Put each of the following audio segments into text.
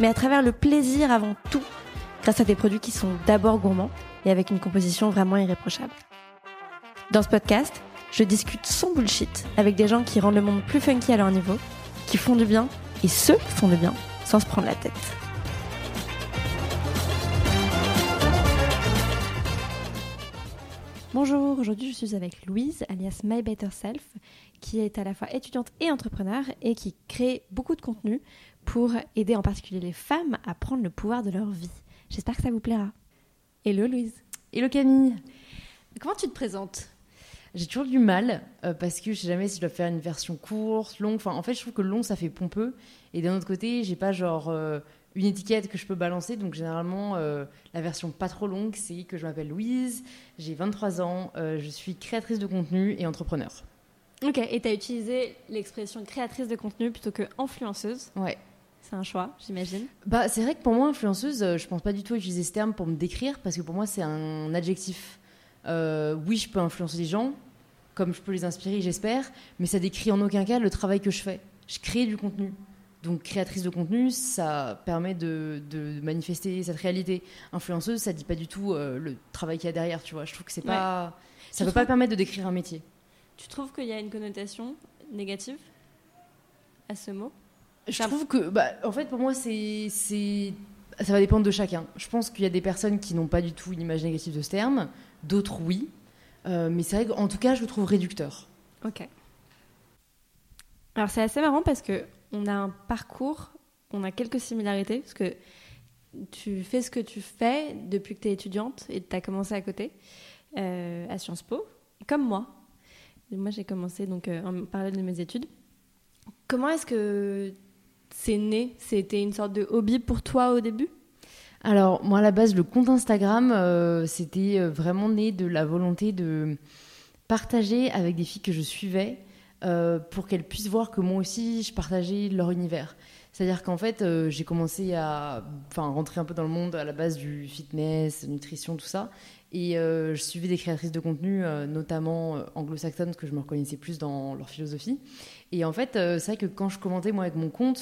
mais à travers le plaisir avant tout, grâce à des produits qui sont d'abord gourmands et avec une composition vraiment irréprochable. Dans ce podcast, je discute sans bullshit avec des gens qui rendent le monde plus funky à leur niveau, qui font du bien et qui font du bien sans se prendre la tête. Bonjour, aujourd'hui je suis avec Louise, alias My Better Self, qui est à la fois étudiante et entrepreneur et qui crée beaucoup de contenu pour aider en particulier les femmes à prendre le pouvoir de leur vie. J'espère que ça vous plaira. Hello Louise. Hello Camille. Comment tu te présentes? J'ai toujours du mal euh, parce que je sais jamais si je dois faire une version courte, longue. Enfin, en fait, je trouve que long ça fait pompeux. Et d'un autre côté, j'ai pas genre euh, une étiquette que je peux balancer. Donc généralement, euh, la version pas trop longue, c'est que je m'appelle Louise, j'ai 23 ans, je suis créatrice de contenu et entrepreneur. Ok, et tu as utilisé l'expression créatrice de contenu plutôt que influenceuse? Ouais. C'est un choix, j'imagine. Bah, c'est vrai que pour moi, influenceuse, euh, je pense pas du tout utiliser ce terme pour me décrire parce que pour moi, c'est un adjectif. Euh, oui, je peux influencer les gens, comme je peux les inspirer, j'espère, mais ça décrit en aucun cas le travail que je fais. Je crée du contenu. Donc, créatrice de contenu, ça permet de, manifester cette réalité. Influenceuse, ça dit pas du tout euh, le travail qu'il y a derrière, tu vois. Je trouve que c'est pas. Ça peut pas permettre de décrire un métier. Tu trouves qu'il y a une connotation négative à ce mot? Je trouve que, bah, en fait, pour moi, c'est, ça va dépendre de chacun. Je pense qu'il y a des personnes qui n'ont pas du tout une image négative de ce terme, d'autres oui. Euh, mais c'est vrai qu'en tout cas, je le trouve réducteur. Ok. Alors c'est assez marrant parce que on a un parcours, on a quelques similarités parce que tu fais ce que tu fais depuis que tu es étudiante et tu as commencé à côté euh, à Sciences Po, comme moi. moi j'ai commencé donc euh, en parallèle de mes études. Comment est-ce que c'est né C'était une sorte de hobby pour toi au début? Alors, moi, à la base, le compte Instagram, euh, c'était euh, vraiment né de la volonté de partager avec des filles que je suivais euh, pour qu'elles puissent voir que moi aussi, je partageais leur univers. C'est-à-dire qu'en fait, j'ai commencé à rentrer un peu dans le monde à la base du fitness, nutrition, tout ça. Et je suivais des créatrices de contenu, notamment anglo-saxonnes, que je me reconnaissais plus dans leur philosophie. Et en fait, euh, c'est vrai que quand je commentais moi avec mon compte,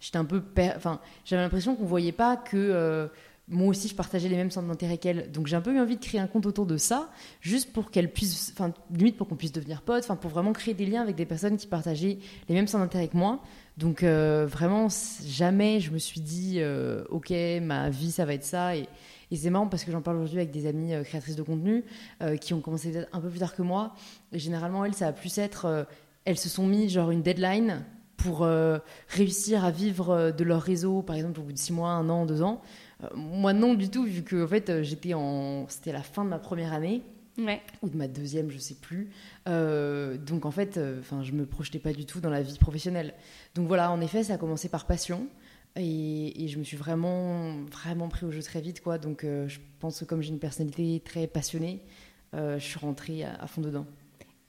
j'étais un peu, enfin, j'avais l'impression qu'on voyait pas que euh, moi aussi je partageais les mêmes centres d'intérêt qu'elle. Donc j'ai un peu eu envie de créer un compte autour de ça, juste pour qu'elle puisse, enfin, limite pour qu'on puisse devenir potes, enfin, pour vraiment créer des liens avec des personnes qui partageaient les mêmes centres d'intérêt que moi. Donc euh, vraiment, jamais je me suis dit, ok, ma vie ça va être ça. Et c'est marrant parce que j'en parle aujourd'hui avec des amies créatrices de contenu qui ont commencé un peu plus tard que moi. Et généralement, elles, ça va plus être elles se sont mis genre une deadline pour euh, réussir à vivre euh, de leur réseau, par exemple au bout de six mois, un an, deux ans. Euh, moi non du tout, vu que en fait j'étais en, c'était la fin de ma première année. ou de ma deuxième, je sais plus. donc en fait, enfin, je me projetais pas du tout dans la vie professionnelle. Donc voilà, en effet, ça a commencé par passion. Et, je me suis vraiment, vraiment pris au jeu très vite, quoi. Donc je pense que comme j'ai une personnalité très passionnée, je suis rentrée à fond dedans.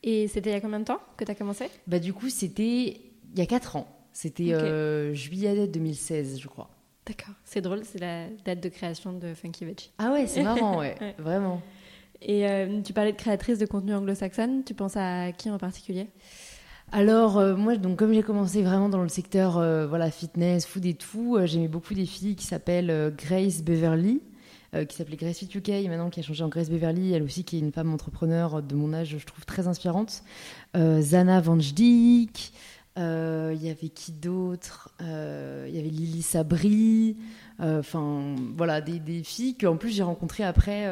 Et c'était il y a combien de temps que tu as commencé? Bah du coup, c'était il y a 4 ans. C'était euh, juillet 2016, je crois. D'accord. C'est drôle, c'est la date de création de Funky Veggie. Ah ouais, c'est marrant, ouais. Vraiment. Et euh, tu parlais de créatrice de contenu anglo-saxonne. Tu penses à qui en particulier? Alors euh, moi, donc comme j'ai commencé vraiment dans le secteur voilà fitness, food et tout, j'aimais beaucoup des filles qui s'appellent Grace Beverly, euh, qui s'appelait Grace Fit UK maintenant qui a changé en Grace Beverly, elle aussi qui est une femme entrepreneur de mon âge, je trouve très inspirante. Euh, Zana Van euh, il y avait qui d'autre Il y avait Lily Sabri. Enfin, voilà, des, des filles qu'en plus j'ai rencontrées après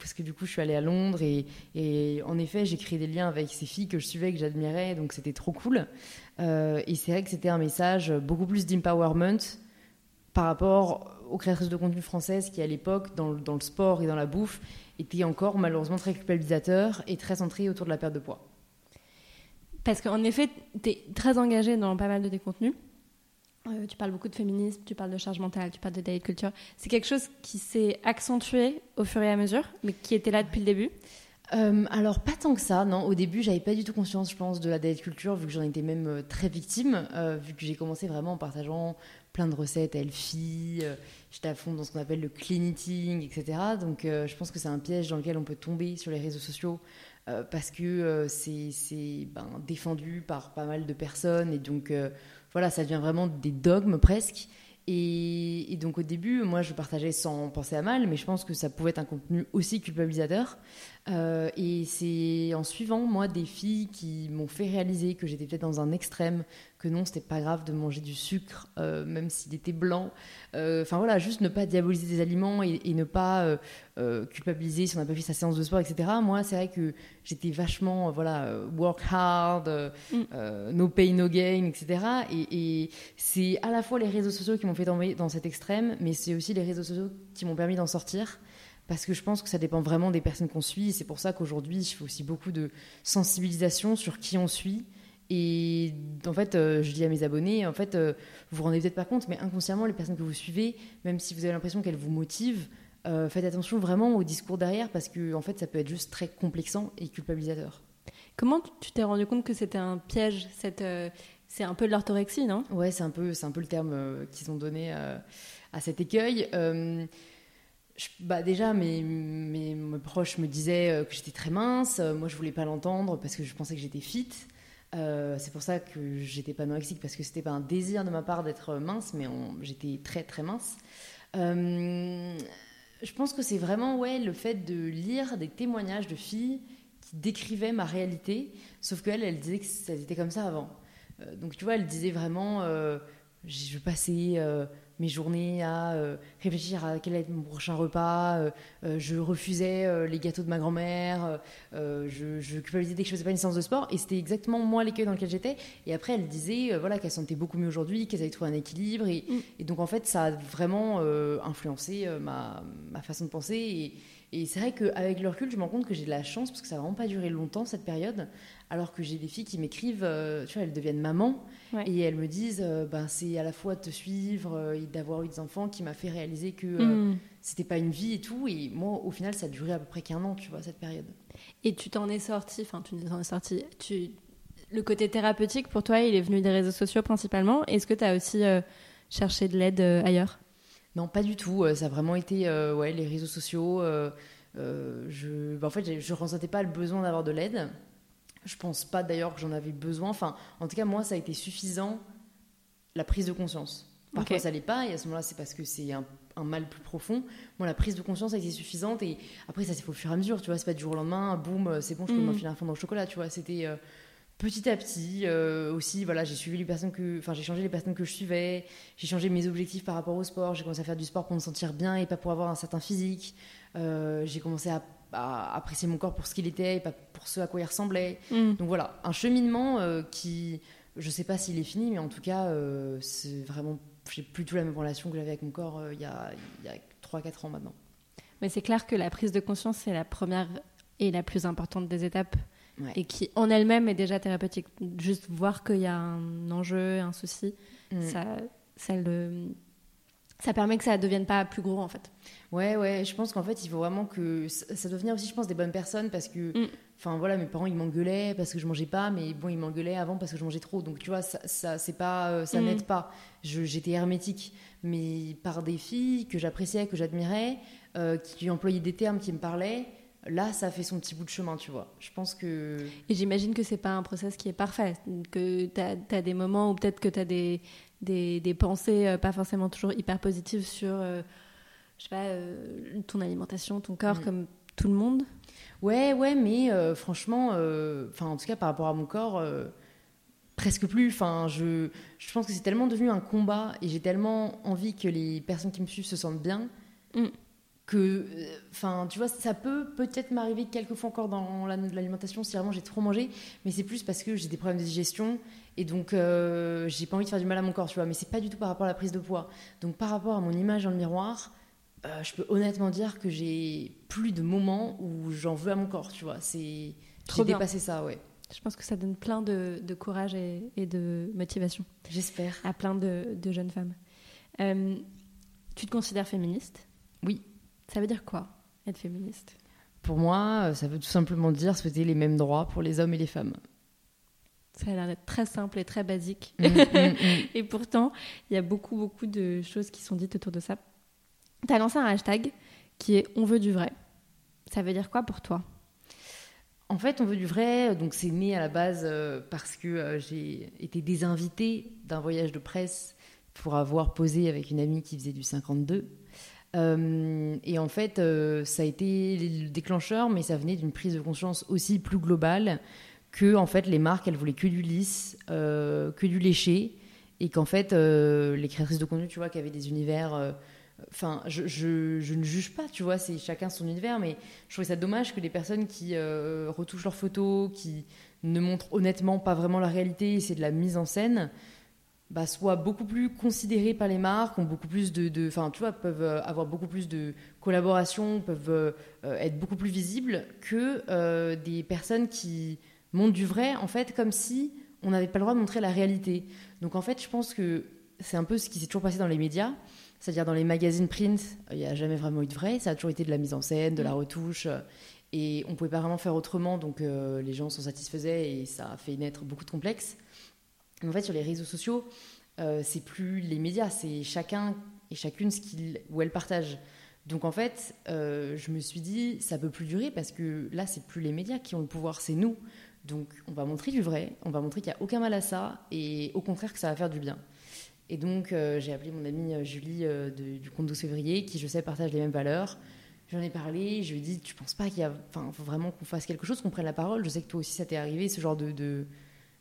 parce que du coup je suis allée à Londres et, en effet j'ai créé des liens avec ces filles que je suivais, que j'admirais, donc c'était trop cool. et c'est vrai que c'était un message beaucoup plus d'empowerment par rapport aux créatrices de contenu françaises qui, à l'époque, dans, le sport et dans la bouffe, étaient encore malheureusement très culpabilisateurs et très centrés autour de la perte de poids. Parce qu'en effet, tu es très engagée dans pas mal de tes contenus. Euh, tu parles beaucoup de féminisme, tu parles de charge mentale, tu parles de diet culture. C'est quelque chose qui s'est accentué au fur et à mesure, mais qui était là depuis le début? Euh, alors pas tant que ça, non. Au début, j'avais pas du tout conscience, je pense, de la diet culture, vu que j'en étais même euh, très victime, vu que j'ai commencé vraiment en partageant plein de recettes healthy, j'étais à fond dans ce qu'on appelle le clean eating, etc. Donc je pense que c'est un piège dans lequel on peut tomber sur les réseaux sociaux parce que c'est ben, défendu par pas mal de personnes et donc voilà, ça devient vraiment des dogmes presque. Et, donc au début, moi, je partageais sans penser à mal, mais je pense que ça pouvait être un contenu aussi culpabilisateur. Euh, et c'est en suivant, moi, des filles qui m'ont fait réaliser que j'étais peut-être dans un extrême, que non, c'était pas grave de manger du sucre, euh, même s'il était blanc. Euh, enfin voilà, juste ne pas diaboliser des aliments et, ne pas culpabiliser si on n'a pas fait sa séance de sport, etc. Moi, c'est vrai que j'étais vachement, voilà, work hard, mm. no pain, no gain, etc. Et, et c'est à la fois les réseaux sociaux qui m'ont fait tomber dans cet extrême, mais c'est aussi les réseaux sociaux qui m'ont permis d'en sortir parce que je pense que ça dépend vraiment des personnes qu'on suit. C'est pour ça qu'aujourd'hui, je fais aussi beaucoup de sensibilisation sur qui on suit. Et en fait, euh, je dis à mes abonnés, en fait, euh, vous vous rendez peut-être pas compte, mais inconsciemment, les personnes que vous suivez, même si vous avez l'impression qu'elles vous motivent, euh, faites attention vraiment au discours derrière, parce que en fait, ça peut être juste très complexant et culpabilisateur. Comment tu t'es rendu compte que c'était un piège cette, C'est un peu de l'orthorexie, non? Ouais, c'est un, peu, un peu le terme qu'ils ont donné à cet écueil bah déjà, mes, mes, proches me disaient euh, que j'étais très mince. Euh, moi, je voulais pas l'entendre parce que je pensais que j'étais fit. Euh, c'est pour ça que j'étais pas anorexique parce que c'était pas un désir de ma part d'être mince, mais j'étais très très mince. je pense que c'est vraiment ouais le fait de lire des témoignages de filles qui décrivaient ma réalité, sauf qu'elles, elles disaient que ça était comme ça avant. donc tu vois, elles disaient vraiment, je passais mes journées à euh, réfléchir à quel être mon prochain repas. Euh, euh, je refusais les gâteaux de ma grand-mère. Je, je, culpabilisais dès que je faisais pas une séance de sport. Et c'était exactement moi l'écueil dans lequel j'étais. Et après, elle disait voilà, qu'elle sentait beaucoup mieux aujourd'hui, qu'elle avait trouvé un équilibre. Et, mm. et, donc, en fait, ça a vraiment influencé ma, ma, façon de penser. Et, et c'est vrai qu'avec le recul, je me rends compte que j'ai de la chance parce que ça n'a vraiment pas duré longtemps cette période. Alors que j'ai des filles qui m'écrivent, tu vois, elles deviennent mamans et elles me disent, euh, ben, c'est à la fois de te suivre euh, et d'avoir eu des enfants qui m'a fait réaliser que euh, mm. c'était pas une vie et tout. Et moi, au final, ça a duré à peu près qu'un an, tu vois, cette période. Et tu t'en es sorti, enfin, tu t'en es sorti. Tu... Le côté thérapeutique, pour toi, il est venu des réseaux sociaux principalement. Est-ce que tu as aussi cherché de l'aide ailleurs? Non, pas du tout. Ça a vraiment été ouais, les réseaux sociaux. je... Ben, en fait, je ne ressentais pas le besoin d'avoir de l'aide. Je pense pas d'ailleurs que j'en avais besoin. Enfin, en tout cas, moi, ça a été suffisant la prise de conscience. Parfois, ça l'est pas, et à ce moment-là, c'est parce que c'est un, mal plus profond. Moi, la prise de conscience a été suffisante, et après, ça s'est fait au fur et à mesure, tu vois. C'est pas du jour au lendemain, boum, euh, c'est bon, je peux mm. m'enfiler un fond dans le chocolat, tu vois. C'était euh, petit à petit. Euh, aussi, voilà, j'ai suivi les personnes que, enfin, j'ai changé les personnes que je suivais, j'ai changé mes objectifs par rapport au sport. J'ai commencé à faire du sport pour me sentir bien et pas pour avoir un certain physique. j'ai commencé à à apprécier mon corps pour ce qu'il était et pas pour ce à quoi il ressemblait. Mm. Donc voilà, un cheminement euh, qui, je sais pas s'il est fini, mais en tout cas, euh, c'est vraiment, j'ai plus tout la même relation que j'avais avec mon corps euh, il y a, y a 3-4 ans maintenant. Mais c'est clair que la prise de conscience, c'est la première et la plus importante des étapes. Et qui en elle-même est déjà thérapeutique. Juste voir qu'il y a un enjeu, un souci, mm. ça, ça le ça permet que ça ne devienne pas plus gros en fait. Ouais, ouais, je pense qu'en fait, il faut vraiment que ça doit venir aussi, je pense, des bonnes personnes parce que, mm. enfin voilà, mes parents ils m'engueulaient parce que je mangeais pas, mais bon, ils m'engueulaient avant parce que je mangeais trop. Donc tu vois, ça, ça c'est pas, euh, ça mm. n'aide pas. J'étais hermétique, mais par des filles que j'appréciais, que j'admirais, euh, qui employaient des termes qui me parlaient. Là, ça fait son petit bout de chemin, tu vois. Je pense que. Et j'imagine que c'est pas un process qui est parfait. Que tu as, as, des moments où peut-être que tu as des, des, des pensées euh, pas forcément toujours hyper positives sur, euh, je sais pas, euh, ton alimentation, ton corps, mm. comme tout le monde. Ouais, ouais, mais franchement, enfin, en tout cas, par rapport à mon corps, presque plus. Enfin, je, je pense que c'est tellement devenu un combat et j'ai tellement envie que les personnes qui me suivent se sentent bien. Mm que, enfin, tu vois, ça peut peut-être m'arriver quelquefois encore dans l'alimentation si vraiment j'ai trop mangé, mais c'est plus parce que j'ai des problèmes de digestion et donc euh, j'ai pas envie de faire du mal à mon corps, tu vois. Mais c'est pas du tout par rapport à la prise de poids. Donc par rapport à mon image dans le miroir, euh, je peux honnêtement dire que j'ai plus de moments où j'en veux à mon corps, tu vois. C'est j'ai dépassé ça, ouais. Je pense que ça donne plein de, courage et, de motivation. J'espère. À plein de, jeunes femmes. Euh, tu te considères féministe? Oui. Ça veut dire quoi, être féministe? Pour moi, ça veut tout simplement dire souhaiter les mêmes droits pour les hommes et les femmes. Ça a l'air d'être très simple et très basique. Mm, mm, mm. et pourtant, il y a beaucoup, beaucoup de choses qui sont dites autour de ça. Tu as lancé un hashtag qui est On veut du vrai. Ça veut dire quoi pour toi? En fait, On veut du vrai, donc c'est né à la base euh, parce que euh, j'ai été désinvitée d'un voyage de presse pour avoir posé avec une amie qui faisait du 52. Euh, et en fait, ça a été le déclencheur, mais ça venait d'une prise de conscience aussi plus globale que en fait les marques elles voulaient que du lisse, euh, que du léché, et qu'en fait euh, les créatrices de contenu, tu vois, qui avaient des univers. Euh, enfin, je, ne juge pas, tu vois, c'est chacun son univers, mais je trouvais ça dommage que les personnes qui retouchent leurs photos, qui ne montrent honnêtement pas vraiment la réalité, c'est de la mise en scène, bah, soient beaucoup plus considérées par les marques, ont beaucoup plus de, enfin, tu vois, peuvent avoir beaucoup plus de collaboration, peuvent être beaucoup plus visibles que des personnes qui montre du vrai, en fait, comme si on n'avait pas le droit de montrer la réalité. Donc en fait, je pense que c'est un peu ce qui s'est toujours passé dans les médias. C'est-à-dire dans les magazines print, il n'y a jamais vraiment eu de vrai. Ça a toujours été de la mise en scène, de la mm. retouche. Et on ne pouvait pas vraiment faire autrement. Donc euh, les gens s'en satisfaisaient et ça a fait naître beaucoup de complexes. En fait, sur les réseaux sociaux, euh, c'est plus les médias, c'est chacun et chacune ce qu'il ou elle partage. Donc en fait, euh, je me suis dit, ça peut plus durer parce que là, c'est plus les médias qui ont le pouvoir, c'est nous. Donc on va montrer du vrai, on va montrer qu'il n'y a aucun mal à ça et au contraire que ça va faire du bien. Et donc euh, j'ai appelé mon amie Julie du compte 12 février qui je sais partage les mêmes valeurs. J'en ai parlé, je lui ai dit tu penses pas qu'il y a, enfin faut vraiment qu'on fasse quelque chose, qu'on prenne la parole. Je sais que toi aussi ça t'est arrivé ce genre de,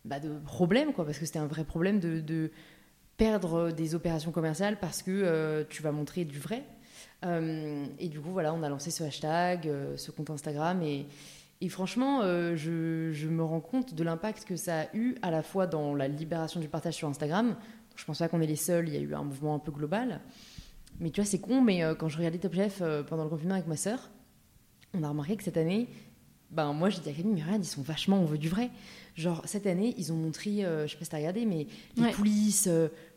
bah, de problème parce que c'était un vrai problème de, perdre des opérations commerciales parce que tu vas montrer du vrai. et du coup voilà, on a lancé ce hashtag, ce compte Instagram et franchement, euh, je, me rends compte de l'impact que ça a eu à la fois dans la libération du partage sur Instagram. Je pense pas qu'on est les seuls, il y a eu un mouvement un peu global. Mais tu vois, c'est con, mais euh, quand je regardais Top Chef euh, pendant le confinement avec ma sœur, on a remarqué que cette année, ben moi j'ai dit à Camille, mais regarde, ils sont vachement, on veut du vrai. Genre, cette année, ils ont montré, je sais pas si t'as regardé, mais les coulisses,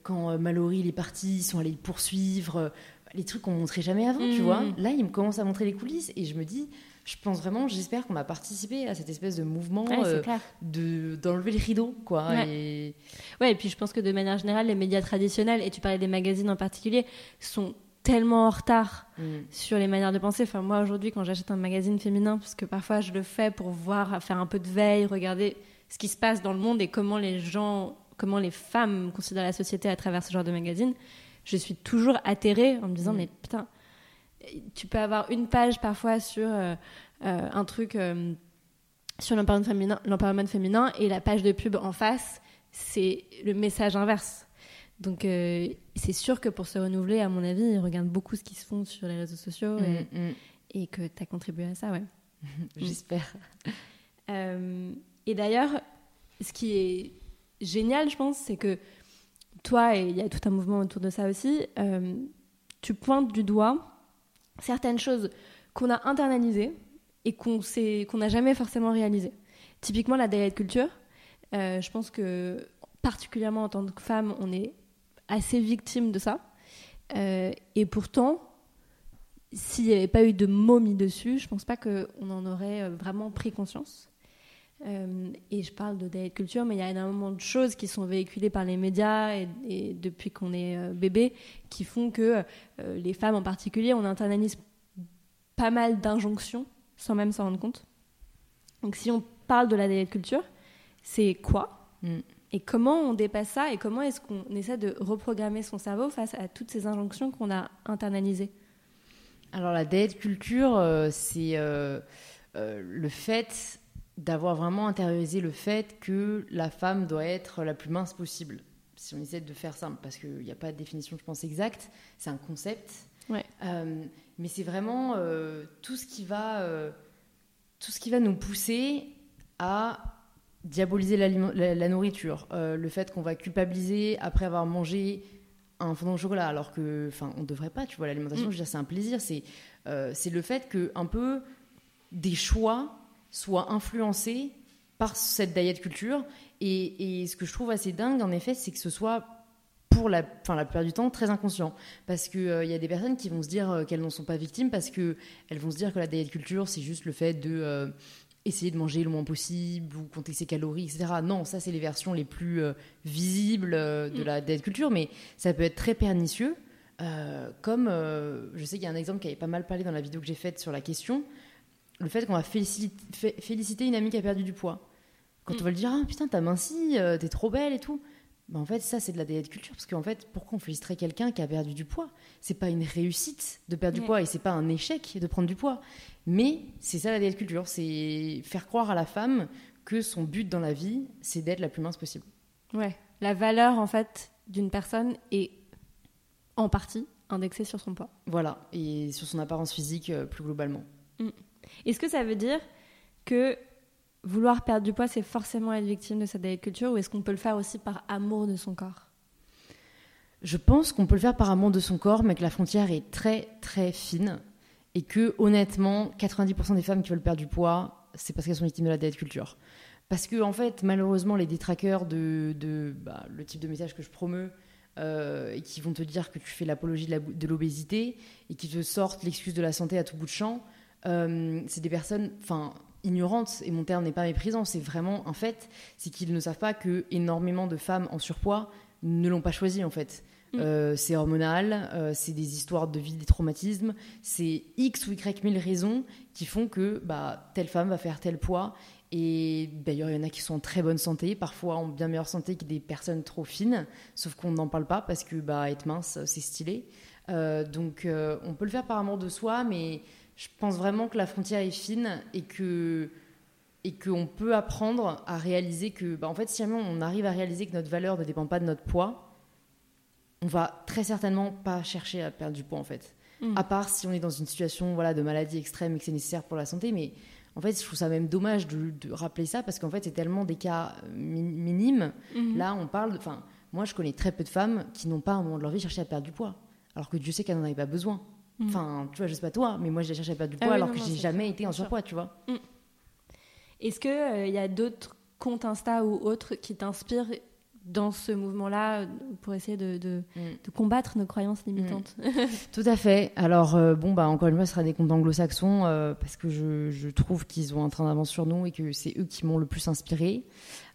quand Mallory est parti, ils sont allés le poursuivre, les trucs qu'on montrait jamais avant, tu mmh. vois. Là, ils me commencent à montrer les coulisses et je me dis, je pense vraiment, j'espère qu'on a participé à cette espèce de mouvement euh, de d'enlever les rideaux, quoi. Ouais. Et... ouais, et puis je pense que de manière générale, les médias traditionnels, et tu parlais des magazines en particulier, sont tellement en retard mm. sur les manières de penser. Enfin, moi aujourd'hui, quand j'achète un magazine féminin, parce que parfois je le fais pour voir, faire un peu de veille, regarder ce qui se passe dans le monde et comment les gens, comment les femmes considèrent la société à travers ce genre de magazine, je suis toujours atterrée en me disant, mm. mais putain tu peux avoir une page parfois sur euh, euh, un truc euh, sur l'empowerment féminin, féminin et la page de pub en face, c'est le message inverse. Donc c'est sûr que pour se renouveler, à mon avis, ils regardent beaucoup ce qui se font sur les réseaux sociaux et, mm, mm. et que tu as contribué à ça, ouais. J'espère. Et d'ailleurs, ce qui est génial, je pense, c'est que toi, et il y a tout un mouvement autour de ça aussi, tu pointes du doigt certaines choses qu'on a internalisées et qu'on qu'on n'a jamais forcément réalisées. Typiquement la diet culture, euh, je pense que particulièrement en tant que femme, on est assez victime de ça. Euh, et pourtant, s'il n'y avait pas eu de mots mis dessus, je pense pas qu'on en aurait euh, vraiment pris conscience. Et je parle de diet culture, mais il y a énormément de choses qui sont véhiculées par les médias et, depuis qu'on est bébé qui font que les femmes en particulier, on internalise pas mal d'injonctions sans même s'en rendre compte. Donc si on parle de la diet culture, c'est quoi mm. Et comment on dépasse ça Et comment est-ce qu'on essaie de reprogrammer son cerveau face à toutes ces injonctions qu'on a internalisées? Alors la diet culture, euh, c'est euh, euh, le fait d'avoir vraiment intériorisé le fait que la femme doit être la plus mince possible. Si on essaie de faire simple, parce qu'il n'y a pas de définition, je pense, exacte, c'est un concept. Ouais. Mais c'est vraiment euh, tout, ce qui va, euh, tout ce qui va nous pousser à diaboliser la, nourriture. Euh, le fait qu'on va culpabiliser après avoir mangé un fondant de chocolat, alors que, enfin, on devrait pas, tu vois, l'alimentation, mm. c'est un plaisir. C'est c'est le fait que un peu des choix soient influencés par cette diet culture. Et, et ce que je trouve assez dingue, en effet, c'est que ce soit pour la, enfin, la plupart du temps très inconscient. Parce qu'il il y a des personnes qui vont se dire qu'elles n'en sont pas victimes parce qu'elles vont se dire que la diet culture, c'est juste le fait de essayer de manger le moins possible ou compter ses calories, etc. Non, ça, c'est les versions les plus euh, visibles euh, de mm. la diet culture, mais ça peut être très pernicieux. Euh, comme je sais qu'il y a un exemple qui avait pas mal parlé dans la vidéo que j'ai faite sur la question, le fait qu'on va féliciter, féliciter une amie qui a perdu du poids. Quand mm. on va lui dire ah putain t'as minci, t'es trop belle et tout, bah, en fait, ça, c'est de la diet culture. Parce qu'en fait, pourquoi on féliciterait quelqu'un qui a perdu du poids C'est pas une réussite de perdre du poids et c'est pas un échec de prendre du poids. Mais c'est ça la diet culture. C'est faire croire à la femme que son but dans la vie, c'est d'être la plus mince possible. Ouais. La valeur, en fait, d'une personne est en partie indexée sur son poids. Voilà. Et sur son apparence physique euh, plus globalement. Mm. Est-ce que ça veut dire que vouloir perdre du poids, c'est forcément être victime de cette diet culture ou est-ce qu'on peut le faire aussi par amour de son corps? Je pense qu'on peut le faire par amour de son corps, mais que la frontière est très très fine et que honnêtement, 90% des femmes qui veulent perdre du poids, c'est parce qu'elles sont victimes de la diet culture. Parce que en fait, malheureusement, les détraqueurs de, bah, le type de message que je promeux, euh, et qui vont te dire que tu fais l'apologie de l'obésité et qui te sortent l'excuse de la santé à tout bout de champ, c'est des personnes, enfin, ignorante, et mon terme n'est pas méprisant, c'est vraiment un fait, c'est qu'ils ne savent pas que énormément de femmes en surpoids ne l'ont pas choisi en fait. Mm. Euh, c'est hormonal, euh, c'est des histoires de vie, des traumatismes, c'est X ou Y mille raisons qui font que bah, telle femme va faire tel poids. Et d'ailleurs, il y en a qui sont en très bonne santé, parfois en bien meilleure santé que des personnes trop fines, sauf qu'on n'en parle pas parce que bah, être mince, c'est stylé. Euh, donc on peut le faire par amour de soi, mais je pense vraiment que la frontière est fine et que et qu'on peut apprendre à réaliser que, bah, en fait, si on arrive à réaliser que notre valeur ne dépend pas de notre poids, on va très certainement pas chercher à perdre du poids, en fait. Mm. À part si on est dans une situation voilà, de maladie extrême et que c'est nécessaire pour la santé. Mais en fait, je trouve ça même dommage de, rappeler ça parce qu'en fait, c'est tellement des cas minimes. Mm-hmm. Là, on parle. Enfin, moi, je connais très peu de femmes qui n'ont pas, au moment de leur vie, cherché à perdre du poids. Alors que Dieu sait qu'elles n'en avaient pas besoin. Mm. Enfin, tu vois, je sais pas toi, mais moi, je cherchais pas du ah poids alors que j'ai jamais été en surpoids, tu vois. Mm. Est-ce qu'il il euh, y a d'autres comptes Insta ou autres qui t'inspirent dans ce mouvement-là pour essayer de, de, mm. combattre nos croyances limitantes Tout à fait. Alors, euh, bon, bah, encore une fois, ce sera des comptes anglo-saxons euh, parce que je, je trouve qu'ils ont un train d'avance sur nous et que c'est eux qui m'ont le plus inspiré.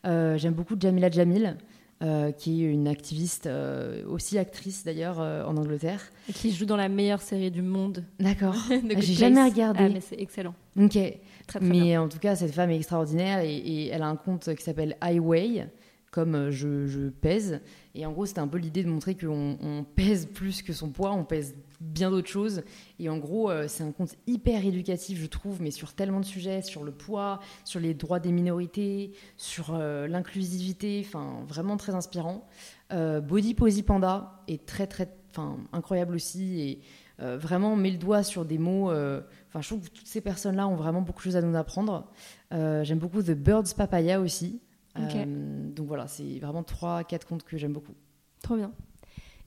J'aime beaucoup Jamila Jamil. Euh, qui est une activiste, euh, aussi actrice d'ailleurs euh, en Angleterre. Et qui joue dans la meilleure série du monde. D'accord. J'ai jamais regardé. Ah, mais c'est excellent. Ok. Très, très mais en tout cas, cette femme est extraordinaire et, et elle a un compte qui s'appelle Highway comme euh, je, pèse. Et en gros, c'était un peu l'idée de montrer qu'on on pèse plus que son poids, on pèse bien d'autres choses. Et en gros, euh, c'est un compte hyper éducatif, je trouve, mais sur tellement de sujets, sur le poids, sur les droits des minorités, sur euh, l'inclusivité, enfin, vraiment très inspirant. Body Posy Panda est très, très, enfin, incroyable aussi. Et vraiment met le doigt sur des mots. Enfin, je trouve que toutes ces personnes-là ont vraiment beaucoup de choses à nous apprendre. J'aime beaucoup The Birds Papaya aussi. Euh, donc voilà, c'est vraiment 3-4 comptes que j'aime beaucoup. Trop bien.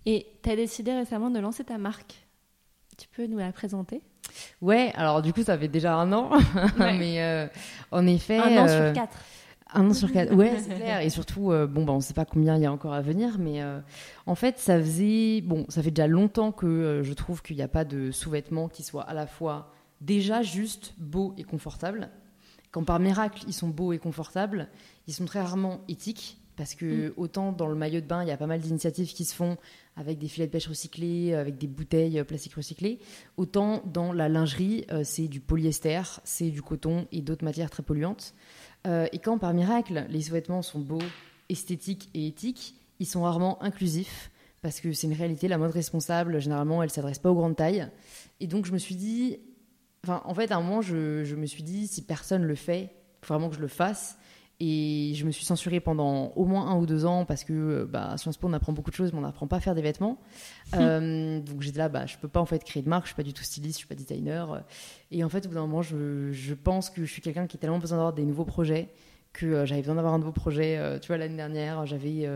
Et tu as décidé récemment de lancer ta marque. Tu peux nous la présenter? Ouais, alors du coup, ça fait déjà un an. mais euh, en effet. Un an sur euh, quatre. Un an sur quatre, ouais, c'est clair. Et surtout, bon, bah, on ne sait pas combien il y a encore à venir, mais en fait, ça faisait, bon, ça fait déjà longtemps que je trouve qu'il n'y a pas de sous-vêtements qui soient à la fois déjà juste beaux et confortables. Quand par miracle, ils sont beaux et confortables, ils sont très rarement éthiques parce que mm. autant dans le maillot de bain, il y a pas mal d'initiatives qui se font avec des filets de pêche recyclés, avec des bouteilles euh, plastiques recyclées, autant dans la lingerie, euh, c'est du polyester, c'est du coton et d'autres matières très polluantes. Euh, et quand par miracle, les vêtements sont beaux, esthétiques et éthiques, ils sont rarement inclusifs parce que c'est une réalité, la mode responsable, généralement, elle s'adresse pas aux grandes tailles. Et donc je me suis dit, enfin en fait à un moment, je, je me suis dit, si personne le fait, il faut vraiment que je le fasse. Et je me suis censurée pendant au moins un ou deux ans parce que euh, bah, Sciences Po, on apprend beaucoup de choses, mais on n'apprend pas à faire des vêtements. Euh, donc j'étais là, bah, je peux pas en fait créer de marque, je suis pas du tout styliste, je suis pas designer. Et en fait, au bout d'un moment, je, je, pense que je suis quelqu'un qui a tellement besoin d'avoir des nouveaux projets que euh, j'avais besoin d'avoir un nouveau projet. tu vois, l'année dernière, j'avais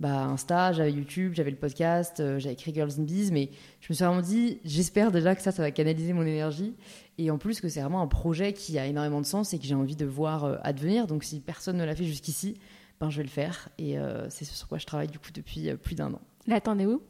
bah, Insta, j'avais YouTube, j'avais le podcast, euh, j'avais écrit Girls in Bees, mais je me suis vraiment dit, j'espère déjà que ça, ça va canaliser mon énergie. Et en plus que c'est vraiment un projet qui a énormément de sens et que j'ai envie de voir euh, advenir. Donc si personne ne l'a fait jusqu'ici, ben, je vais le faire. Et euh, c'est sur quoi je travaille du coup depuis plus d'un an. Là, t'en es où?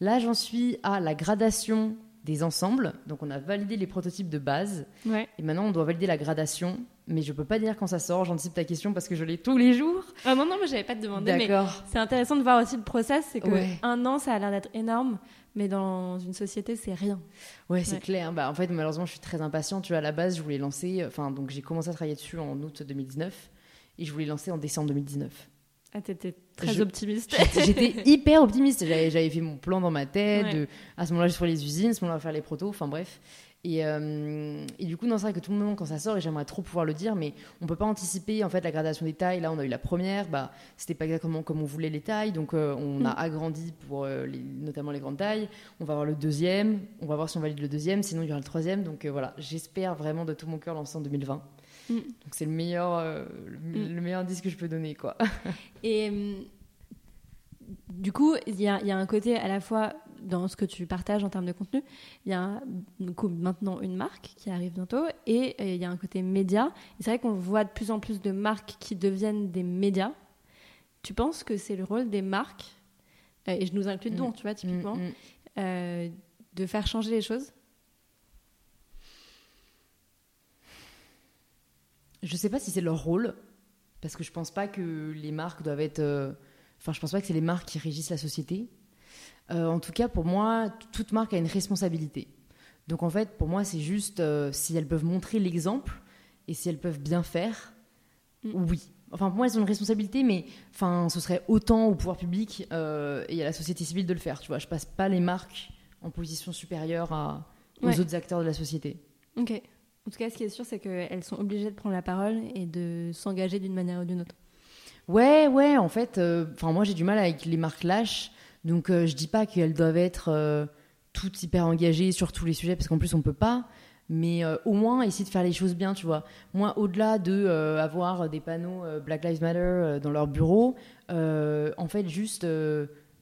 Là, j'en suis à la gradation des ensembles. Donc on a validé les prototypes de base. Ouais. Et maintenant, on doit valider la gradation mais je peux pas dire quand ça sort. J'anticipe ta question parce que je l'ai tous les jours. Ah non, non, mais j'avais pas te demander. D'accord. C'est intéressant de voir aussi le process. C'est que un an, ça a l'air d'être énorme, mais dans une société, c'est rien. Ouais, c'est clair. Bah, en fait, malheureusement, je suis très impatiente. Tu vois, à la base, je voulais lancer. Enfin, donc j'ai commencé à travailler dessus en août 2019 et je voulais lancer en décembre 2019. Ah, t'étais très optimiste. J'étais hyper optimiste. J'avais fait mon plan dans ma tête. à ce moment-là, je sur les usines. À ce moment-là, faire les protos. Enfin, bref. Et, euh, et, du coup, c'est vrai que tout le monde, quand ça sort, et j'aimerais trop pouvoir le dire, mais on peut pas anticiper en fait la gradation des tailles. Là, on a eu la première, bah, c'était pas exactement comme on voulait les tailles, donc euh, on a mm. agrandi pour euh, notamment les grandes tailles. On va voir le deuxième, on va voir si on valide le deuxième, sinon il y aura le troisième. Donc voilà, j'espère vraiment de tout mon cœur lancer en 2020. Mm. Donc c'est le meilleur, le, mm. le, meilleur indice que je peux donner, quoi. et du coup, il y, y a, un côté à la fois dans ce que tu partages en termes de contenu. Il y a maintenant une marque qui arrive bientôt et il y a un côté média. C'est vrai qu'on voit de plus en plus de marques qui deviennent des médias. Tu penses que c'est le rôle des marques, euh, et je nous inclus dedans, mm. tu vois, typiquement, mm, mm. Euh, de faire changer les choses? Je sais pas si c'est leur rôle, parce que je pense pas que les marques doivent être. Euh, enfin, je pense pas que c'est les marques qui régissent la société. Euh, en tout cas, pour moi, toute marque a une responsabilité. Donc en fait, pour moi, c'est juste euh, si elles peuvent montrer l'exemple et si elles peuvent bien faire, mm. oui. Enfin, pour moi, elles ont une responsabilité, mais enfin, ce serait autant au pouvoir public et à la société civile de le faire. Tu vois, je passe pas les marques en position supérieure à, aux autres acteurs de la société. Ok. En tout cas, ce qui est sûr, c'est qu'elles sont obligées de prendre la parole et de s'engager d'une manière ou d'une autre. Ouais, ouais. En fait, enfin, moi, j'ai du mal avec les marques lâches donc euh, je dis pas qu'elles doivent être euh, toutes hyper engagées sur tous les sujets parce qu'en plus on peut pas. Mais euh, au moins essayer de faire les choses bien, tu vois. Moi, au-delà de avoir des panneaux Black Lives Matter dans leur bureau, en fait, juste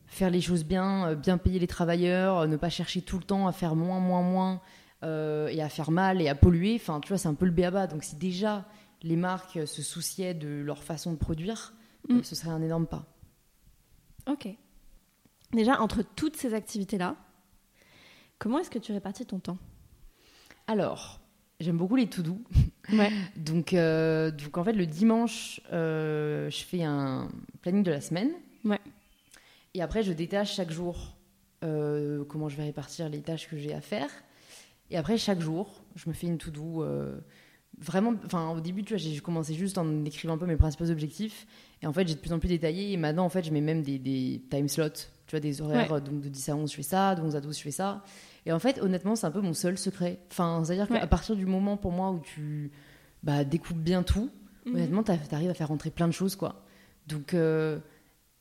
faire les choses bien, bien payer les travailleurs, ne pas chercher tout le temps à faire moins, moins, moins et à faire mal et à polluer. Enfin, tu vois, c'est un peu le béaba. Donc, si déjà les marques se souciaient de leur façon de produire, mm. ce serait un énorme pas. Ok. Déjà, entre toutes ces activités-là, comment est-ce que tu répartis ton temps? Alors, j'aime beaucoup les to-do. Ouais. donc, euh, donc, en fait, le dimanche, euh, je fais un planning de la semaine. Ouais. Et après, je détache chaque jour euh, comment je vais répartir les tâches que j'ai à faire. Et après, chaque jour, je me fais une to-do. vraiment, enfin, au début, tu vois, j'ai commencé juste en écrivant un peu mes principaux objectifs. Et en fait, j'ai de plus en plus détaillé. Et maintenant, en fait, je mets même des, des time slots tu vois, des horaires, donc de 10 à 11, je fais ça, de 11 à 12, je fais ça. Et en fait, honnêtement, c'est un peu mon seul secret. Enfin, c'est-à-dire qu'à partir du moment, pour moi, où tu bah, découpes bien tout, mhm. honnêtement, tu arrives à faire rentrer plein de choses, quoi. Donc, euh,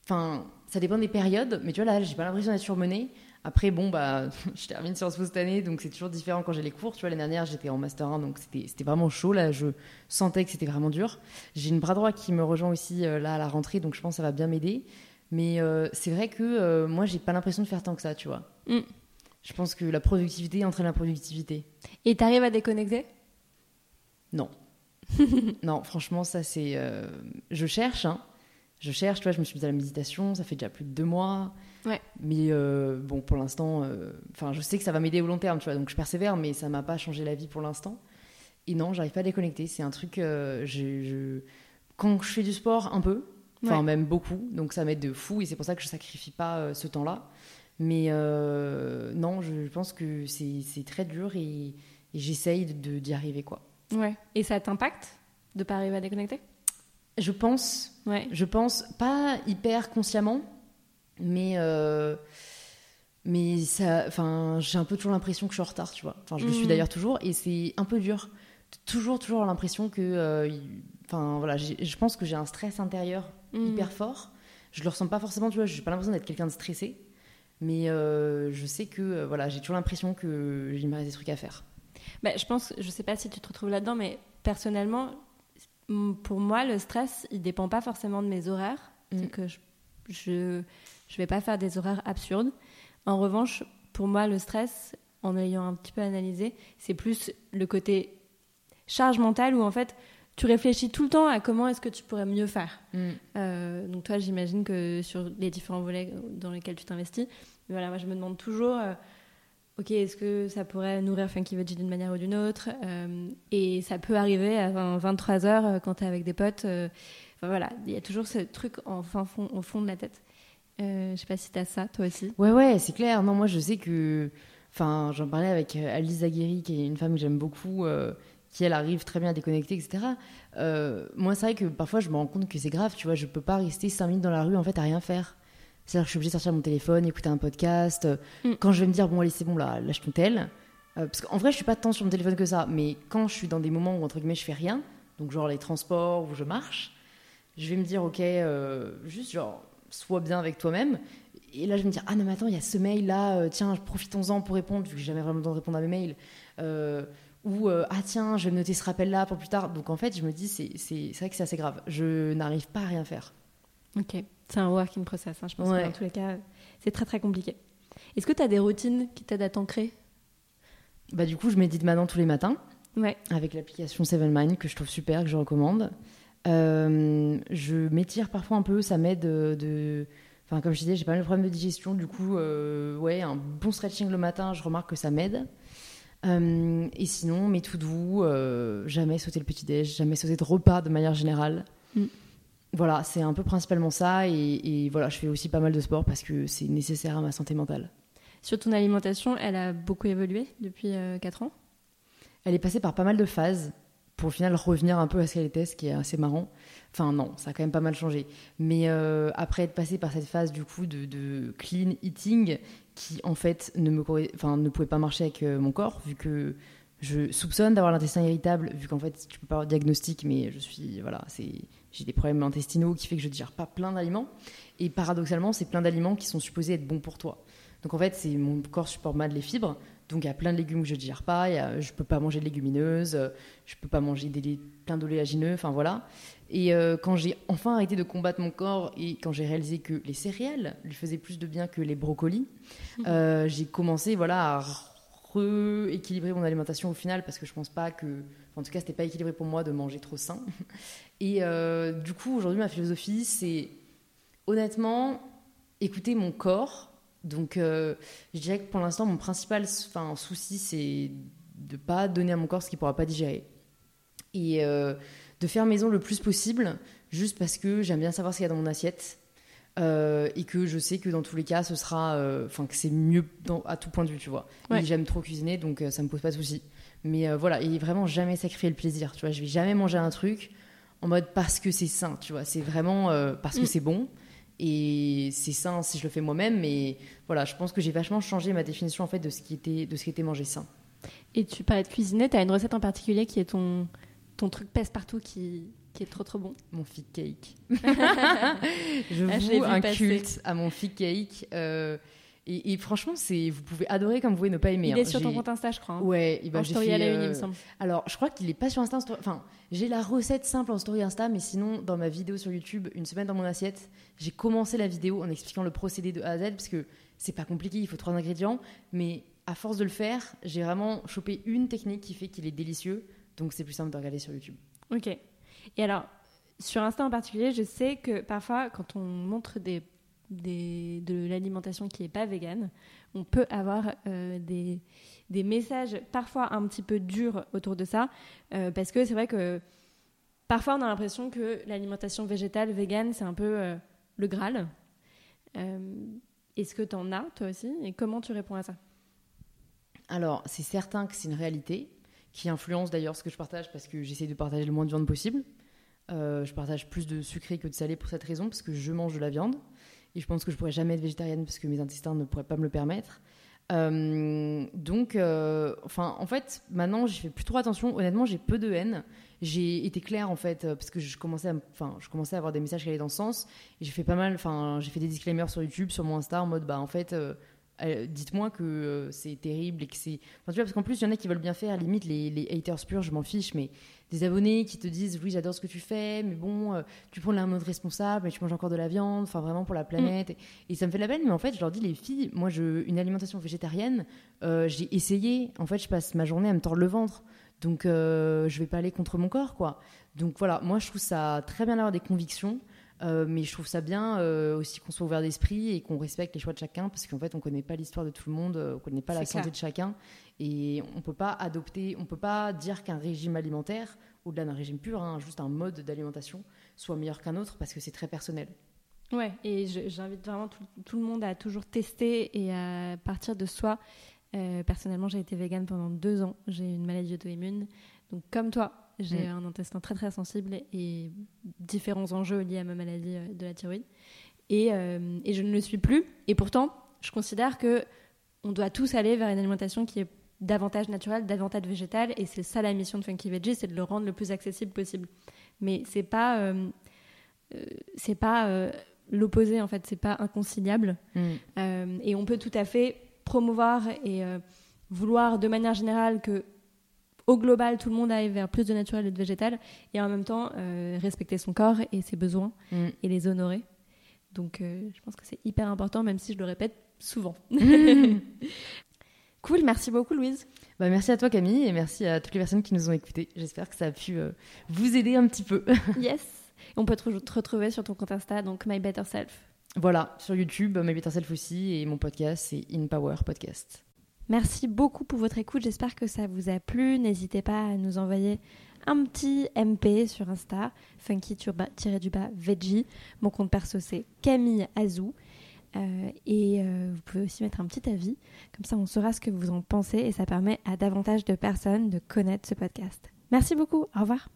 enfin, ça dépend des périodes, mais tu vois, là, j'ai pas l'impression d'être surmenée. Après, bon, bah, je termine Sciences Po cette année, donc c'est toujours différent quand j'ai les cours. Tu vois, l'année dernière, j'étais en Master 1, donc c'était vraiment chaud. Là, je sentais que c'était vraiment dur. J'ai une bras droit qui me rejoint aussi euh, là à la rentrée, donc je pense que ça va bien m'aider. Mais euh, c'est vrai que euh, moi, j'ai pas l'impression de faire tant que ça, tu vois. Mm. Je pense que la productivité entraîne la productivité. Et t'arrives à déconnecter? Non. non, franchement, ça c'est. Euh, je cherche, hein. Je cherche, tu vois, je me suis mise à la méditation, ça fait déjà plus de deux mois. Ouais. Mais bon, pour l'instant, enfin, je sais que ça va m'aider au long terme, tu vois, donc je persévère, mais ça m'a pas changé la vie pour l'instant. Et non, j'arrive pas à déconnecter. C'est un truc. je... Quand je fais du sport, un peu, enfin même beaucoup, donc ça m'aide de fou et c'est pour ça que je sacrifie pas euh, ce temps-là. Mais euh, non, je pense que c'est très dur et, j'essaye d'y arriver quoi. Ouais. Et ça t'impacte de pas arriver à déconnecter? Je pense. Ouais. Je pense pas hyper consciemment, mais euh, mais ça, enfin, j'ai un peu toujours l'impression que je suis en retard, tu vois. Enfin, je le suis mmh. d'ailleurs toujours et c'est un peu dur. Toujours, toujours l'impression que, enfin voilà, je pense que j'ai un stress intérieur Mm. hyper fort. Je le ressens pas forcément, tu vois, j'ai pas l'impression d'être quelqu'un de stressé, mais euh, je sais que euh, voilà, j'ai toujours l'impression que il me reste des trucs à faire. Bah, je pense, je sais pas si tu te retrouves là-dedans, mais personnellement, pour moi, le stress, il dépend pas forcément de mes horaires. Mm. C'est que je je vais pas faire des horaires absurdes. En revanche, pour moi, le stress, en ayant un petit peu analysé, c'est plus le côté charge mentale où en fait tu réfléchis tout le temps à comment est-ce que tu pourrais mieux faire. Mm. Euh, donc toi, j'imagine que sur les différents volets dans lesquels tu t'investis, voilà, moi je me demande toujours, euh, ok, est-ce que ça pourrait nourrir Funky Veggie d'une manière ou d'une autre Euh, Et ça peut arriver à 23 heures quand tu es avec des potes. enfin, voilà, il y a toujours ce truc en fin fond, au fond de la tête. Euh, je sais pas si tu as ça, toi aussi. Ouais, ouais, c'est clair. Non, moi, je sais que. Enfin, j'en parlais avec euh, Alice Aguirre, qui est une femme que j'aime beaucoup, euh, qui, elle, arrive très bien à déconnecter, etc. Euh, moi, c'est vrai que parfois, je me rends compte que c'est grave, tu vois. Je peux pas rester 5 minutes dans la rue, en fait, à rien faire. C'est-à-dire que je suis obligée de sortir mon téléphone, écouter un podcast. Mm. Quand je vais me dire, bon, allez, c'est bon, là, lâche ton tel. Parce qu'en vrai, je suis pas tant sur mon téléphone que ça. Mais quand je suis dans des moments où, entre guillemets, je fais rien, donc genre les transports, où je marche, je vais me dire, ok, juste genre, sois bien avec toi-même. Et là, je vais me dire, ah non, mais attends, il y a ce mail-là, euh, tiens, profitons-en pour répondre, vu que j'ai jamais vraiment le temps de répondre à mes mails. Euh, ou, euh, ah tiens, je vais me noter ce rappel-là pour plus tard. Donc en fait, je me dis, c'est c'est- c'est vrai que c'est assez grave. Je n'arrive pas à rien faire. Ok, c'est un work in process. hein. Je pense Ouais. que dans tous les cas, c'est très très compliqué. Est-ce que tu as des routines qui t'aident à t'ancrer? Bah, du coup, je médite maintenant tous les matins Ouais. avec l'application Seven Mind que je trouve super, que je recommande. Euh, je m'étire parfois un peu, ça m'aide de, de- Enfin, comme je disais, j'ai pas mal de problèmes de digestion, du coup, euh, ouais, un bon stretching le matin, je remarque que ça m'aide. Euh, et sinon, mes tout doux, euh, jamais sauter le petit-déj, jamais sauter de repas de manière générale. Mm. Voilà, c'est un peu principalement ça. Et, et voilà, je fais aussi pas mal de sport parce que c'est nécessaire à ma santé mentale. Sur ton alimentation, elle a beaucoup évolué depuis 4 ans? Elle est passée par pas mal de phases pour au final revenir un peu à ce qu'elle était, ce qui est assez marrant. Enfin non, ça a quand même pas mal changé. Mais euh, après être passée par cette phase du coup de, clean eating, qui en fait ne, me, enfin, ne pouvait pas marcher avec euh, mon corps, vu que je soupçonne d'avoir l'intestin irritable, vu qu'en fait tu peux pas avoir de diagnostic, mais je suis voilà, c'est j'ai des problèmes intestinaux qui fait que je digère pas plein d'aliments. Et paradoxalement, c'est plein d'aliments qui sont supposés être bons pour toi. Donc en fait, c'est mon corps supporte mal les fibres. Donc il y a plein de légumes que je digère pas. il y a- je peux pas manger de légumineuses. Je peux pas manger des, plein d'oléagineux. Enfin voilà. Et euh, quand j'ai enfin arrêté de combattre mon corps et quand j'ai réalisé que les céréales lui faisaient plus de bien que les brocolis, euh, j'ai commencé voilà à rééquilibrer mon alimentation au final parce que je pense pas que, en tout cas, c'était pas équilibré pour moi de manger trop sain. Et euh, du coup, aujourd'hui, ma philosophie, c'est honnêtement écouter mon corps. Donc, euh, je dirais que pour l'instant, mon principal enfin, souci, c'est de pas donner à mon corps ce qu'il pourra pas digérer. Et euh, de faire maison le plus possible, juste parce que j'aime bien savoir ce qu'il y a dans mon assiette. euh, et que je sais que dans tous les cas, ce sera, enfin que c'est mieux dans- à tout point de vue, tu vois. Ouais. Et j'aime trop cuisiner, donc ça me pose pas de souci. Mais voilà, et vraiment jamais sacrifier le plaisir, tu vois. Je vais jamais manger un truc en mode parce que c'est sain, tu vois. C'est vraiment parce que Mm. c'est bon et c'est sain si je le fais moi-même. Mais voilà, je pense que j'ai vachement changé ma définition en fait de ce qui était de ce qui était manger sain. Et tu parlais de cuisiner, tu as une recette en particulier qui est ton, ton truc pèse partout qui, qui est trop trop bon? Mon fig cake. je Ah, voue un passer. culte à mon fig cake. euh, et, et franchement, c'est vous pouvez adorer comme vous pouvez ne pas aimer. Il hein. est sur ton compte Insta, je crois. hein. Ouais, et ben en story fait, à la une, euh, il me semble. Alors, je crois qu'il est pas sur Insta. en story- Enfin, j'ai la recette simple en story Insta, mais sinon, dans ma vidéo sur YouTube, une semaine dans mon assiette, j'ai commencé la vidéo en expliquant le procédé de A à Z, parce que c'est pas compliqué, il faut trois ingrédients, mais à force de le faire, j'ai vraiment chopé une technique qui fait qu'il est délicieux, donc c'est plus simple de regarder sur YouTube. Ok. Et alors, sur Insta en particulier, je sais que parfois, quand on montre des, de l'alimentation qui n'est pas végane, on peut avoir euh, des, messages parfois un petit peu durs autour de ça, euh, parce que c'est vrai que parfois on a l'impression que l'alimentation végétale, végane, c'est un peu euh, le Graal. Est-ce que tu en as, toi aussi? Et comment tu réponds à ça? Alors, c'est certain que c'est une réalité qui influence d'ailleurs ce que je partage parce que j'essaie de partager le moins de viande possible. Je partage plus de sucré que de salé pour cette raison parce que je mange de la viande et je pense que je pourrais jamais être végétarienne parce que mes intestins ne pourraient pas me le permettre. Euh, donc, euh, enfin, en fait, maintenant, j'y fais plus trop attention. Honnêtement, j'ai peu de haine. J'ai été claire en fait euh, parce que je commençais, à, enfin, je commençais à avoir des messages qui allaient dans ce sens. J'ai fait pas mal, enfin, j'ai fait des disclaimers sur YouTube, sur mon Insta en mode, bah, en fait. dites-moi que c'est terrible et que c'est. Enfin, tu vois, parce qu'en plus, il y en a qui veulent bien faire, limite les, les haters purs, je m'en fiche, mais des abonnés qui te disent oui, j'adore ce que tu fais, mais bon, euh, tu prends un mode responsable, mais tu manges encore de la viande, enfin vraiment pour la planète. Et, ça me fait la peine, mais en fait, je leur dis, les filles, moi, je, une alimentation végétarienne, j'ai essayé. En fait, je passe ma journée à me tordre le ventre. Donc, je vais pas aller contre mon corps, quoi. Donc voilà, moi, je trouve ça très bien d'avoir des convictions. Euh, mais je trouve ça bien euh, aussi qu'on soit ouvert d'esprit et qu'on respecte les choix de chacun parce qu'en fait on connaît pas l'histoire de tout le monde, euh, on connaît pas la santé de chacun et on peut pas adopter, on peut pas dire qu'un régime alimentaire, au-delà d'un régime pur, hein, juste un mode d'alimentation, soit meilleur qu'un autre parce que c'est très personnel. Ouais, et j'invite vraiment tout, le monde à toujours tester et à partir de soi. personnellement, j'ai été végane pendant deux ans. J'ai une maladie auto-immune. Donc, comme toi, j'ai mm. un intestin très très sensible et différents enjeux liés à ma maladie euh, de la thyroïde. Et, euh, et, je ne le suis plus. Et pourtant, je considère que on doit tous aller vers une alimentation qui est davantage naturelle, davantage végétale. Et c'est ça la mission de Funky Veggie, c'est de le rendre le plus accessible possible. Mais c'est pas, euh, c'est pas l'opposé en fait, c'est pas inconciliable. Mm. et on peut tout à fait promouvoir et vouloir de manière générale que au global, tout le monde aille vers plus de naturel et de végétal, et en même temps euh, respecter son corps et ses besoins mm. et les honorer. Donc euh, je pense que c'est hyper important, même si je le répète souvent. cool, merci beaucoup Louise. Bah, merci à toi Camille et merci à toutes les personnes qui nous ont écoutés. J'espère que ça a pu euh, vous aider un petit peu. yes. On peut te retrouver sur ton compte Insta, donc My Better Self. Voilà, sur YouTube, My Better Self aussi, et mon podcast, c'est In Power Podcast. Merci beaucoup pour votre écoute. J'espère que ça vous a plu. N'hésitez pas à nous envoyer un petit MP sur Insta, funky-veggie. Mon compte perso, c'est Camille Azou. Euh, et euh, vous pouvez aussi mettre un petit avis. Comme ça, on saura ce que vous en pensez et ça permet à davantage de personnes de connaître ce podcast. Merci beaucoup. Au revoir.